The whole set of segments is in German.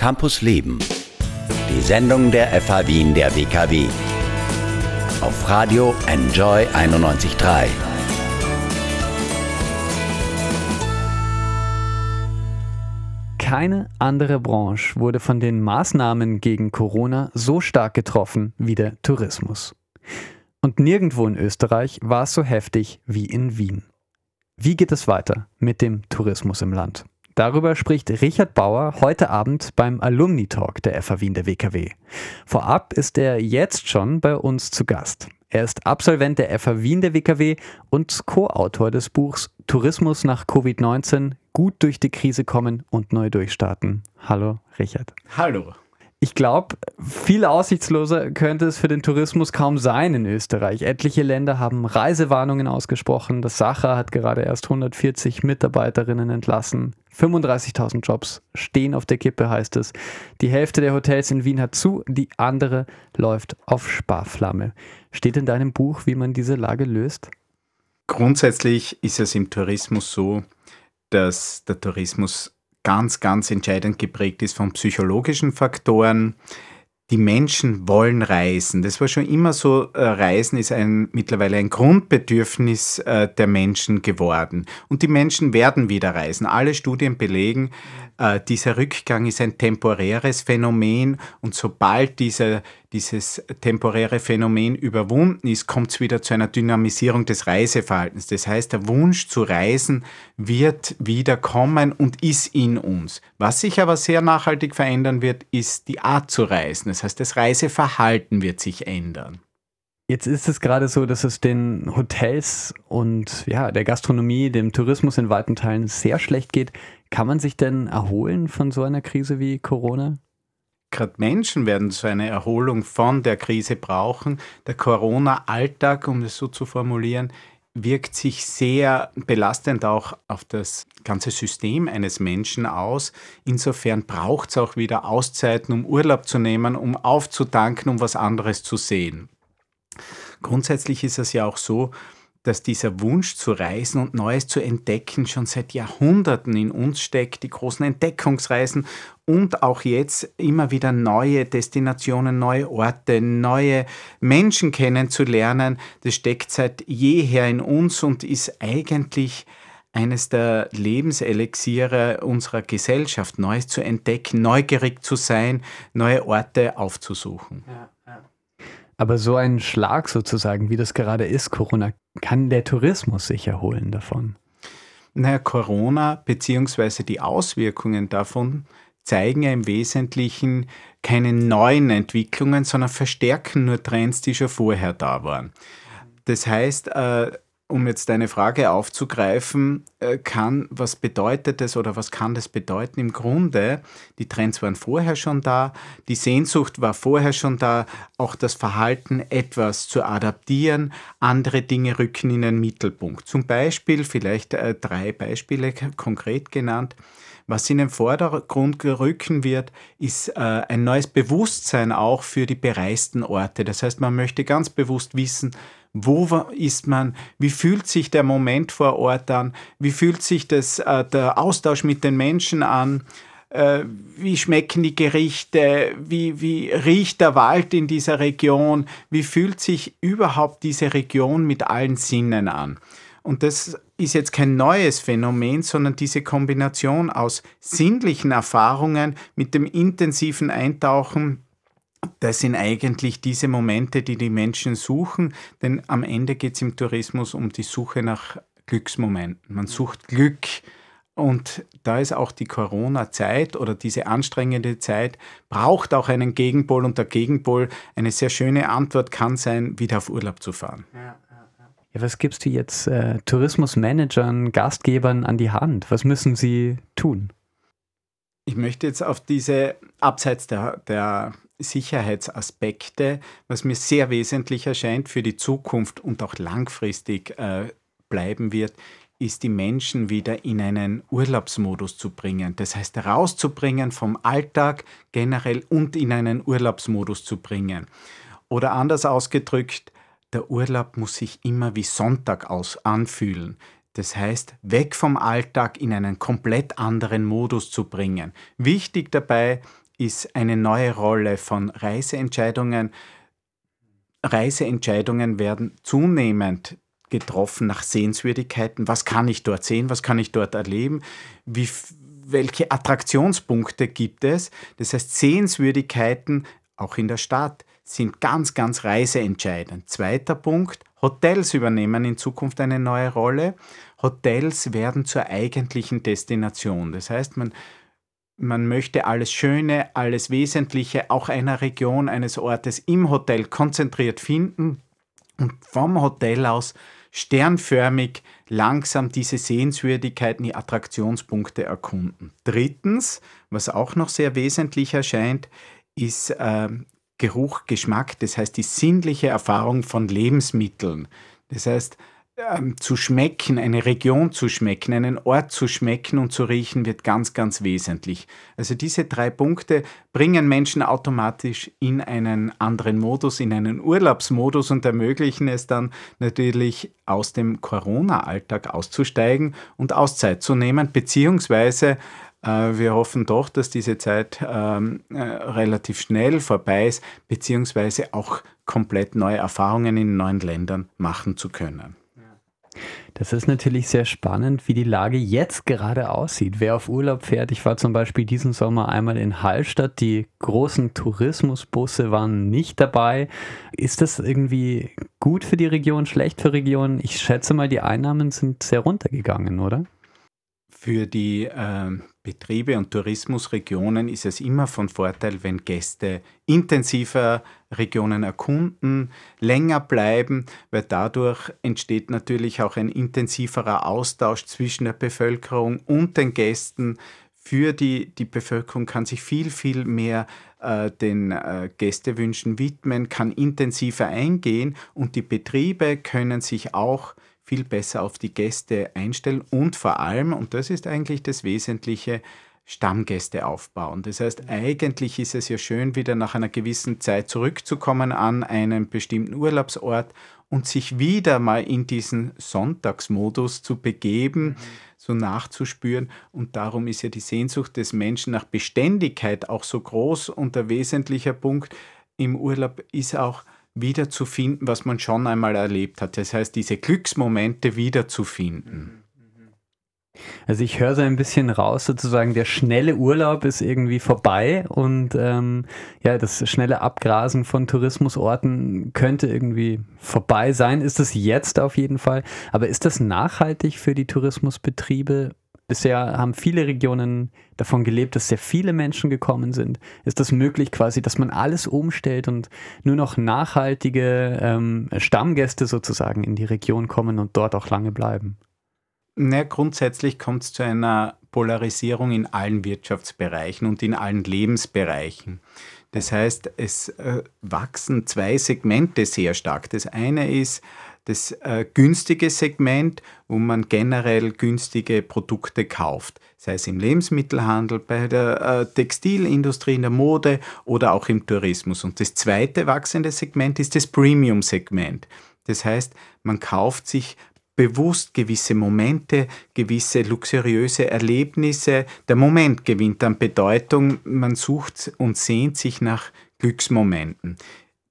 Campus Leben. Die Sendung der FH Wien der WKW. Auf Radio Enjoy 91.3. Keine andere Branche wurde von den Maßnahmen gegen Corona so stark getroffen wie der Tourismus. Und nirgendwo in Österreich war es so heftig wie in Wien. Wie geht es weiter mit dem Tourismus im Land? Darüber spricht Richard Bauer heute Abend beim Alumni Talk der FA Wien der WKW. Vorab ist er jetzt schon bei uns zu Gast. Er ist Absolvent der FA Wien der WKW und Co-Autor des Buchs Tourismus nach Covid-19, gut durch die Krise kommen und neu durchstarten. Hallo, Richard. Hallo. Ich glaube, viel aussichtsloser könnte es für den Tourismus kaum sein in Österreich. Etliche Länder haben Reisewarnungen ausgesprochen. Das Sacher hat gerade erst 140 Mitarbeiterinnen entlassen. 35.000 Jobs stehen auf der Kippe, heißt es. Die Hälfte der Hotels in Wien hat zu, die andere läuft auf Sparflamme. Steht in deinem Buch, wie man diese Lage löst? Grundsätzlich ist es im Tourismus so, dass der Tourismus ganz, ganz entscheidend geprägt ist von psychologischen Faktoren. Die Menschen wollen reisen. Das war schon immer so. Äh, reisen ist ein, mittlerweile ein Grundbedürfnis äh, der Menschen geworden. Und die Menschen werden wieder reisen. Alle Studien belegen, äh, dieser Rückgang ist ein temporäres Phänomen und sobald dieser, dieses temporäre Phänomen überwunden ist, kommt es wieder zu einer Dynamisierung des Reiseverhaltens. Das heißt, der Wunsch zu reisen wird wieder kommen und ist in uns. Was sich aber sehr nachhaltig verändern wird, ist die Art zu reisen. Das heißt, das Reiseverhalten wird sich ändern. Jetzt ist es gerade so, dass es den Hotels und ja, der Gastronomie, dem Tourismus in weiten Teilen sehr schlecht geht. Kann man sich denn erholen von so einer Krise wie Corona? Gerade Menschen werden so eine Erholung von der Krise brauchen. Der Corona-Alltag, um das so zu formulieren, wirkt sich sehr belastend auch auf das ganze System eines Menschen aus. Insofern braucht es auch wieder Auszeiten, um Urlaub zu nehmen, um aufzutanken, um was anderes zu sehen. Grundsätzlich ist es ja auch so, dass dieser Wunsch zu reisen und Neues zu entdecken schon seit Jahrhunderten in uns steckt, die großen Entdeckungsreisen und auch jetzt immer wieder neue Destinationen, neue Orte, neue Menschen kennenzulernen, das steckt seit jeher in uns und ist eigentlich eines der Lebenselixiere unserer Gesellschaft, Neues zu entdecken, neugierig zu sein, neue Orte aufzusuchen. Ja. Aber so ein Schlag sozusagen, wie das gerade ist, Corona, kann der Tourismus sich erholen davon? Naja, Corona bzw. die Auswirkungen davon zeigen ja im Wesentlichen keine neuen Entwicklungen, sondern verstärken nur Trends, die schon vorher da waren. Das heißt, äh, um jetzt deine Frage aufzugreifen, äh, kann, was bedeutet das oder was kann das bedeuten? Im Grunde, die Trends waren vorher schon da, die Sehnsucht war vorher schon da, auch das Verhalten etwas zu adaptieren, andere Dinge rücken in den Mittelpunkt. Zum Beispiel, vielleicht äh, drei Beispiele konkret genannt, was in den Vordergrund rücken wird, ist äh, ein neues Bewusstsein auch für die bereisten Orte. Das heißt, man möchte ganz bewusst wissen, wo ist man? Wie fühlt sich der Moment vor Ort an? Wie fühlt sich das, äh, der Austausch mit den Menschen an? Äh, wie schmecken die Gerichte? Wie, wie riecht der Wald in dieser Region? Wie fühlt sich überhaupt diese Region mit allen Sinnen an? Und das ist jetzt kein neues Phänomen, sondern diese Kombination aus sinnlichen Erfahrungen mit dem intensiven Eintauchen das sind eigentlich diese Momente, die die Menschen suchen, denn am Ende geht es im Tourismus um die Suche nach Glücksmomenten. Man sucht Glück und da ist auch die Corona-Zeit oder diese anstrengende Zeit, braucht auch einen Gegenpol und der Gegenpol, eine sehr schöne Antwort kann sein, wieder auf Urlaub zu fahren. Ja. Ja, was gibst du jetzt äh, Tourismusmanagern, Gastgebern an die Hand? Was müssen sie tun? Ich möchte jetzt auf diese, abseits der, der Sicherheitsaspekte, was mir sehr wesentlich erscheint für die Zukunft und auch langfristig äh, bleiben wird, ist die Menschen wieder in einen Urlaubsmodus zu bringen. Das heißt, rauszubringen vom Alltag generell und in einen Urlaubsmodus zu bringen. Oder anders ausgedrückt, der Urlaub muss sich immer wie Sonntag aus anfühlen. Das heißt, weg vom Alltag in einen komplett anderen Modus zu bringen. Wichtig dabei ist eine neue Rolle von Reiseentscheidungen. Reiseentscheidungen werden zunehmend getroffen nach Sehenswürdigkeiten. Was kann ich dort sehen? Was kann ich dort erleben? Wie, welche Attraktionspunkte gibt es? Das heißt, Sehenswürdigkeiten auch in der Stadt sind ganz, ganz reiseentscheidend. Zweiter Punkt, Hotels übernehmen in Zukunft eine neue Rolle. Hotels werden zur eigentlichen Destination. Das heißt, man, man möchte alles Schöne, alles Wesentliche auch einer Region, eines Ortes im Hotel konzentriert finden und vom Hotel aus sternförmig langsam diese Sehenswürdigkeiten, die Attraktionspunkte erkunden. Drittens, was auch noch sehr wesentlich erscheint, ist äh, Geruch, Geschmack, das heißt die sinnliche Erfahrung von Lebensmitteln. Das heißt, ähm, zu schmecken, eine Region zu schmecken, einen Ort zu schmecken und zu riechen, wird ganz, ganz wesentlich. Also diese drei Punkte bringen Menschen automatisch in einen anderen Modus, in einen Urlaubsmodus und ermöglichen es dann natürlich aus dem Corona-Alltag auszusteigen und Auszeit zu nehmen, beziehungsweise wir hoffen doch, dass diese Zeit ähm, äh, relativ schnell vorbei ist, beziehungsweise auch komplett neue Erfahrungen in neuen Ländern machen zu können. Das ist natürlich sehr spannend, wie die Lage jetzt gerade aussieht. Wer auf Urlaub fährt, ich war zum Beispiel diesen Sommer einmal in Hallstatt, die großen Tourismusbusse waren nicht dabei. Ist das irgendwie gut für die Region, schlecht für Regionen? Ich schätze mal, die Einnahmen sind sehr runtergegangen, oder? Für die äh, Betriebe und Tourismusregionen ist es immer von Vorteil, wenn Gäste intensiver Regionen erkunden, länger bleiben, weil dadurch entsteht natürlich auch ein intensiverer Austausch zwischen der Bevölkerung und den Gästen. Für die, die Bevölkerung kann sich viel, viel mehr äh, den äh, Gästewünschen widmen, kann intensiver eingehen und die Betriebe können sich auch viel besser auf die Gäste einstellen und vor allem, und das ist eigentlich das Wesentliche, Stammgäste aufbauen. Das heißt, eigentlich ist es ja schön, wieder nach einer gewissen Zeit zurückzukommen an einen bestimmten Urlaubsort und sich wieder mal in diesen Sonntagsmodus zu begeben, mhm. so nachzuspüren. Und darum ist ja die Sehnsucht des Menschen nach Beständigkeit auch so groß. Und der wesentliche Punkt im Urlaub ist auch, wiederzufinden, was man schon einmal erlebt hat. Das heißt, diese Glücksmomente wiederzufinden. Also ich höre so ein bisschen raus, sozusagen der schnelle Urlaub ist irgendwie vorbei und ähm, ja, das schnelle Abgrasen von Tourismusorten könnte irgendwie vorbei sein. Ist es jetzt auf jeden Fall. Aber ist das nachhaltig für die Tourismusbetriebe? Bisher haben viele Regionen davon gelebt, dass sehr viele Menschen gekommen sind. Ist das möglich quasi, dass man alles umstellt und nur noch nachhaltige ähm, Stammgäste sozusagen in die Region kommen und dort auch lange bleiben? Na, grundsätzlich kommt es zu einer Polarisierung in allen Wirtschaftsbereichen und in allen Lebensbereichen. Das heißt, es äh, wachsen zwei Segmente sehr stark. Das eine ist das äh, günstige Segment, wo man generell günstige Produkte kauft, sei es im Lebensmittelhandel, bei der äh, Textilindustrie, in der Mode oder auch im Tourismus. Und das zweite wachsende Segment ist das Premium-Segment. Das heißt, man kauft sich bewusst gewisse Momente, gewisse luxuriöse Erlebnisse. Der Moment gewinnt an Bedeutung. Man sucht und sehnt sich nach Glücksmomenten.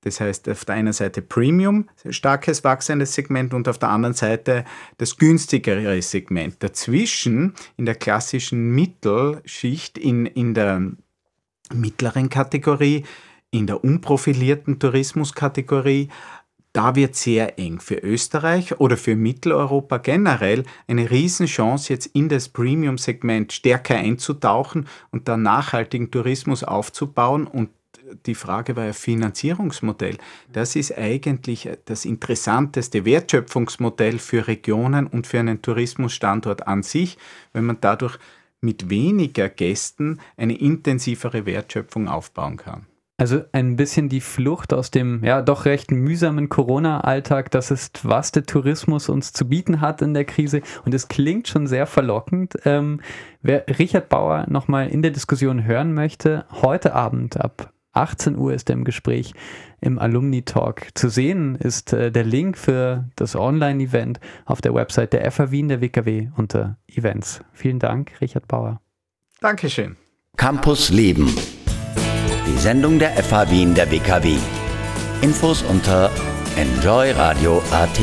Das heißt, auf der einen Seite Premium, starkes wachsendes Segment und auf der anderen Seite das günstigere Segment. Dazwischen in der klassischen Mittelschicht, in, in der mittleren Kategorie, in der unprofilierten Tourismuskategorie, da wird sehr eng für Österreich oder für Mitteleuropa generell eine Riesenchance, jetzt in das Premium-Segment stärker einzutauchen und dann nachhaltigen Tourismus aufzubauen und die Frage war ja Finanzierungsmodell. Das ist eigentlich das interessanteste Wertschöpfungsmodell für Regionen und für einen Tourismusstandort an sich, wenn man dadurch mit weniger Gästen eine intensivere Wertschöpfung aufbauen kann. Also ein bisschen die Flucht aus dem ja doch recht mühsamen Corona-Alltag, das ist, was der Tourismus uns zu bieten hat in der Krise. Und es klingt schon sehr verlockend. Ähm, wer Richard Bauer nochmal in der Diskussion hören möchte, heute Abend ab 18 Uhr ist er im Gespräch im Alumni Talk. Zu sehen ist äh, der Link für das Online-Event auf der Website der FA Wien der WKW unter Events. Vielen Dank, Richard Bauer. Dankeschön. Campus Leben. Die Sendung der FH Wien der WKW. Infos unter enjoyradio.at.